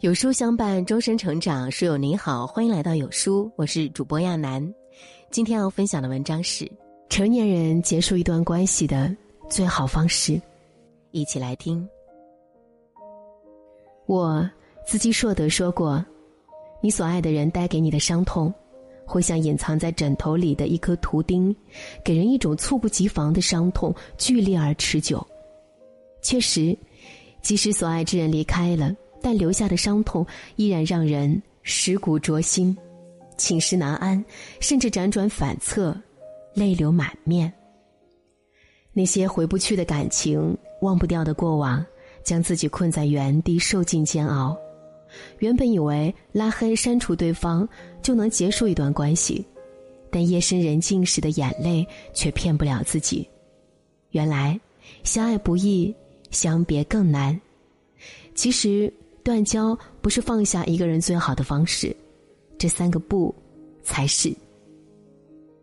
有书相伴，终身成长。书友您好，欢迎来到有书，我是主播亚楠。今天要分享的文章是成年人结束一段关系的最好方式，一起来听。我自己硕德说过，你所爱的人带给你的伤痛，会像隐藏在枕头里的一颗图钉，给人一种猝不及防的伤痛，剧烈而持久。确实，即使所爱之人离开了。但留下的伤痛依然让人蚀骨灼心，寝食难安，甚至辗转反侧，泪流满面。那些回不去的感情，忘不掉的过往，将自己困在原地，受尽煎熬。原本以为拉黑删除对方就能结束一段关系，但夜深人静时的眼泪却骗不了自己。原来，相爱不易，相别更难。其实。断交不是放下一个人最好的方式，这三个不，才是。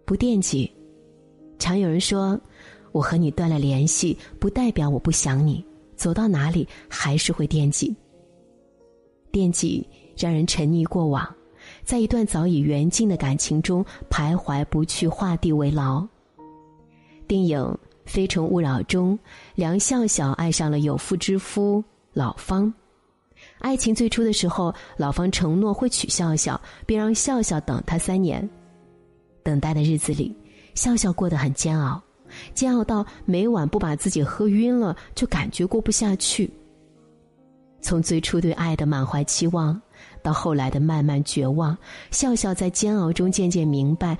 不惦记，常有人说，我和你断了联系，不代表我不想你，走到哪里还是会惦记。惦记让人沉溺过往，在一段早已缘尽的感情中徘徊不去，画地为牢。电影《非诚勿扰》中，梁笑笑爱上了有妇之夫老方。爱情最初的时候，老方承诺会娶笑笑，并让笑笑等他三年。等待的日子里，笑笑过得很煎熬，煎熬到每晚不把自己喝晕了，就感觉过不下去。从最初对爱的满怀期望，到后来的慢慢绝望，笑笑在煎熬中渐渐明白，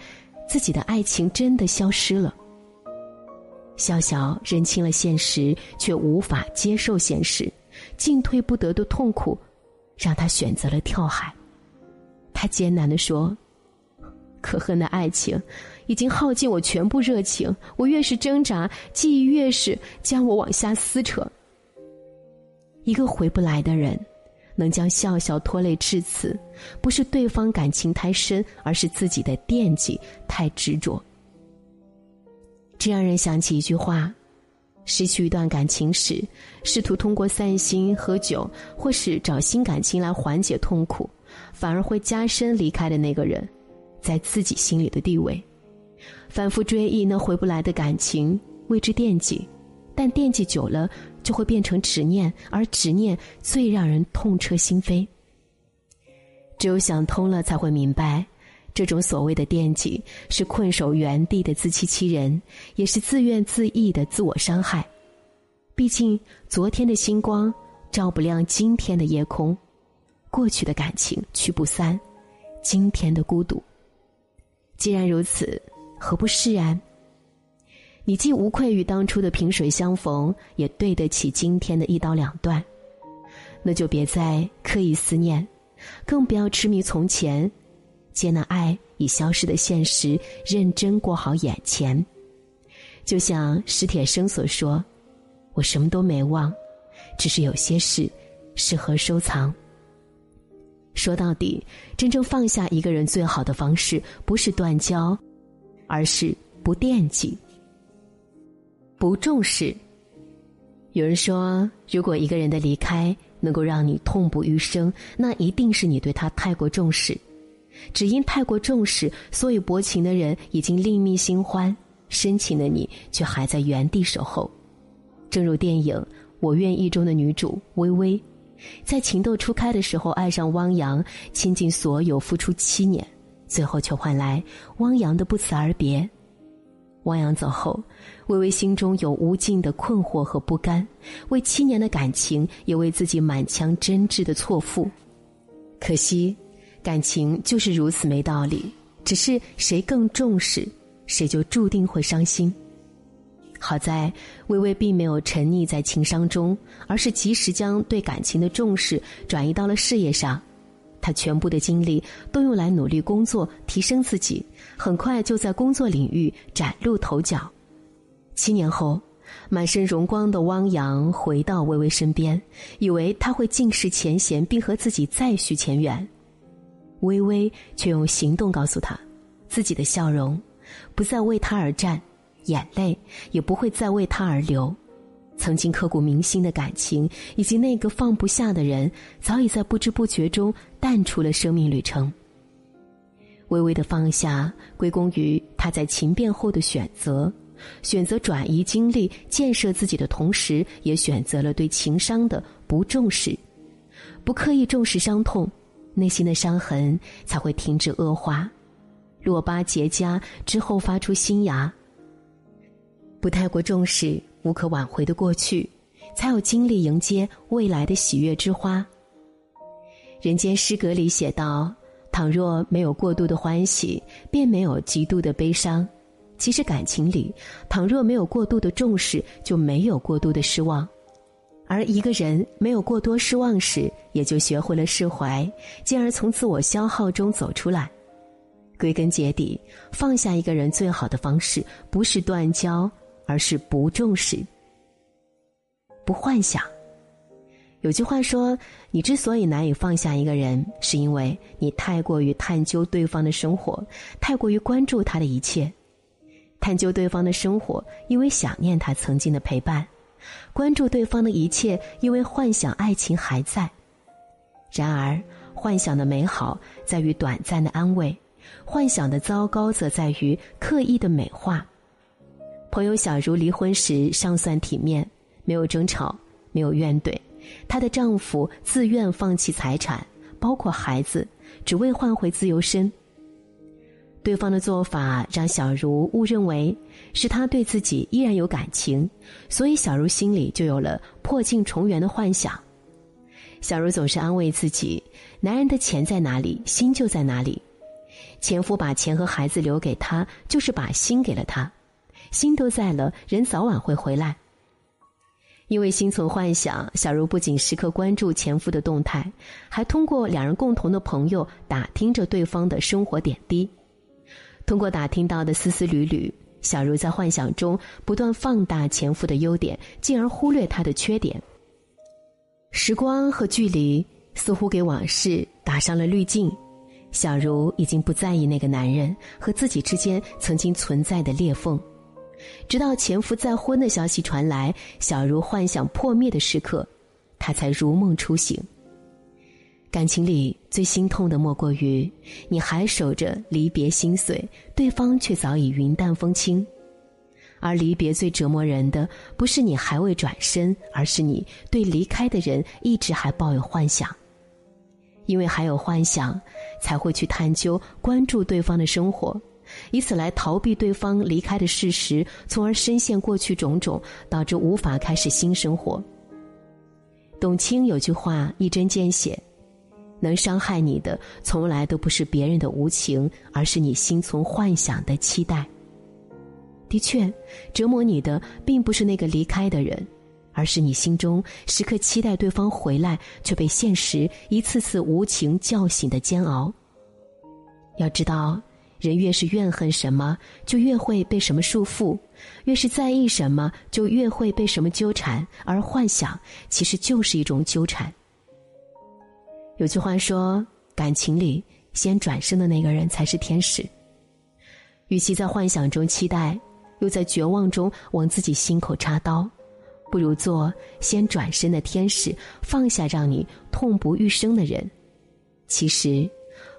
自己的爱情真的消失了。笑笑认清了现实，却无法接受现实。进退不得的痛苦，让他选择了跳海。他艰难的说：“可恨的爱情，已经耗尽我全部热情。我越是挣扎，记忆越是将我往下撕扯。一个回不来的人，能将笑笑拖累至此，不是对方感情太深，而是自己的惦记太执着。这让人想起一句话。”失去一段感情时，试图通过散心、喝酒，或是找新感情来缓解痛苦，反而会加深离开的那个人在自己心里的地位。反复追忆那回不来的感情，为之惦记，但惦记久了就会变成执念，而执念最让人痛彻心扉。只有想通了，才会明白。这种所谓的惦记，是困守原地的自欺欺人，也是自怨自艾的自我伤害。毕竟，昨天的星光照不亮今天的夜空，过去的感情驱不散今天的孤独。既然如此，何不释然？你既无愧于当初的萍水相逢，也对得起今天的一刀两断。那就别再刻意思念，更不要痴迷从前。接纳爱已消失的现实，认真过好眼前。就像史铁生所说：“我什么都没忘，只是有些事适合收藏。”说到底，真正放下一个人最好的方式，不是断交，而是不惦记、不重视。有人说，如果一个人的离开能够让你痛不欲生，那一定是你对他太过重视。只因太过重视，所以薄情的人已经另觅新欢，深情的你却还在原地守候。正如电影《我愿意》中的女主微微，在情窦初开的时候爱上汪洋，倾尽所有付出七年，最后却换来汪洋的不辞而别。汪洋走后，微微心中有无尽的困惑和不甘，为七年的感情，也为自己满腔真挚的错付。可惜。感情就是如此没道理，只是谁更重视，谁就注定会伤心。好在微微并没有沉溺在情伤中，而是及时将对感情的重视转移到了事业上。她全部的精力都用来努力工作，提升自己，很快就在工作领域崭露头角。七年后，满身荣光的汪洋回到微微身边，以为他会尽释前嫌，并和自己再续前缘。微微却用行动告诉他，自己的笑容不再为他而战，眼泪也不会再为他而流。曾经刻骨铭心的感情，以及那个放不下的人，早已在不知不觉中淡出了生命旅程。微微的放下，归功于他在情变后的选择，选择转移精力建设自己的同时，也选择了对情伤的不重视，不刻意重视伤痛，内心的伤痕才会停止恶化，落疤结痂之后发出新芽。不太过重视无可挽回的过去，才有精力迎接未来的喜悦之花。人间失格里写道。倘若没有过度的欢喜，便没有极度的悲伤。其实感情里，倘若没有过度的重视，就没有过度的失望。而一个人没有过多失望时，也就学会了释怀，进而从自我消耗中走出来。归根结底，放下一个人最好的方式，不是断交，而是不重视，不幻想。有句话说：“你之所以难以放下一个人，是因为你太过于探究对方的生活，太过于关注他的一切。探究对方的生活，因为想念他曾经的陪伴；关注对方的一切，因为幻想爱情还在。然而，幻想的美好在于短暂的安慰，幻想的糟糕则在于刻意的美化。朋友小茹离婚时尚算体面，没有争吵，没有怨怼。”她的丈夫自愿放弃财产，包括孩子，只为换回自由身。对方的做法让小茹误认为是他对自己依然有感情，所以小茹心里就有了破镜重圆的幻想。小茹总是安慰自己：男人的钱在哪里，心就在哪里。前夫把钱和孩子留给她，就是把心给了她。心都在了，人早晚会回来。因为心存幻想，小茹不仅时刻关注前夫的动态，还通过两人共同的朋友打听着对方的生活点滴。通过打听到的丝丝缕缕，小茹在幻想中不断放大前夫的优点，进而忽略他的缺点。时光和距离似乎给往事打上了滤镜，小茹已经不在意那个男人和自己之间曾经存在的裂缝。直到前夫再婚的消息传来，小茹幻想破灭的时刻，她才如梦初醒。感情里最心痛的莫过于，你还守着离别心碎，对方却早已云淡风轻；而离别最折磨人的，不是你还未转身，而是你对离开的人一直还抱有幻想。因为还有幻想，才会去探究、关注对方的生活。以此来逃避对方离开的事实，从而深陷过去种种，导致无法开始新生活。董卿有句话一针见血：能伤害你的，从来都不是别人的无情，而是你心存幻想的期待。的确，折磨你的并不是那个离开的人，而是你心中时刻期待对方回来，却被现实一次次无情叫醒的煎熬。要知道。人越是怨恨什么，就越会被什么束缚；越是在意什么，就越会被什么纠缠。而幻想其实就是一种纠缠。有句话说：“感情里先转身的那个人才是天使。”与其在幻想中期待，又在绝望中往自己心口插刀，不如做先转身的天使，放下让你痛不欲生的人。其实，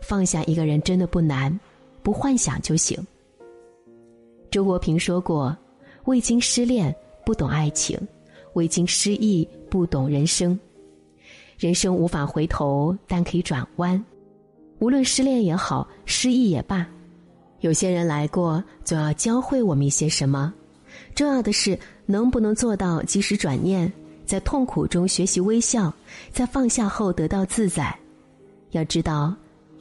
放下一个人真的不难。不幻想就行。周国平说过：“未经失恋不懂爱情，未经失意不懂人生。人生无法回头，但可以转弯。无论失恋也好，失意也罢，有些人来过，总要教会我们一些什么。重要的是，能不能做到及时转念，在痛苦中学习微笑，在放下后得到自在。要知道。”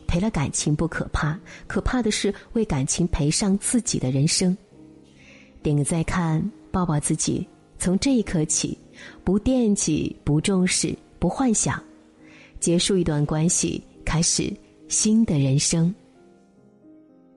赔了感情不可怕，可怕的是为感情赔上自己的人生。点个再看，抱抱自己。从这一刻起，不惦记，不重视，不幻想，结束一段关系，开始新的人生。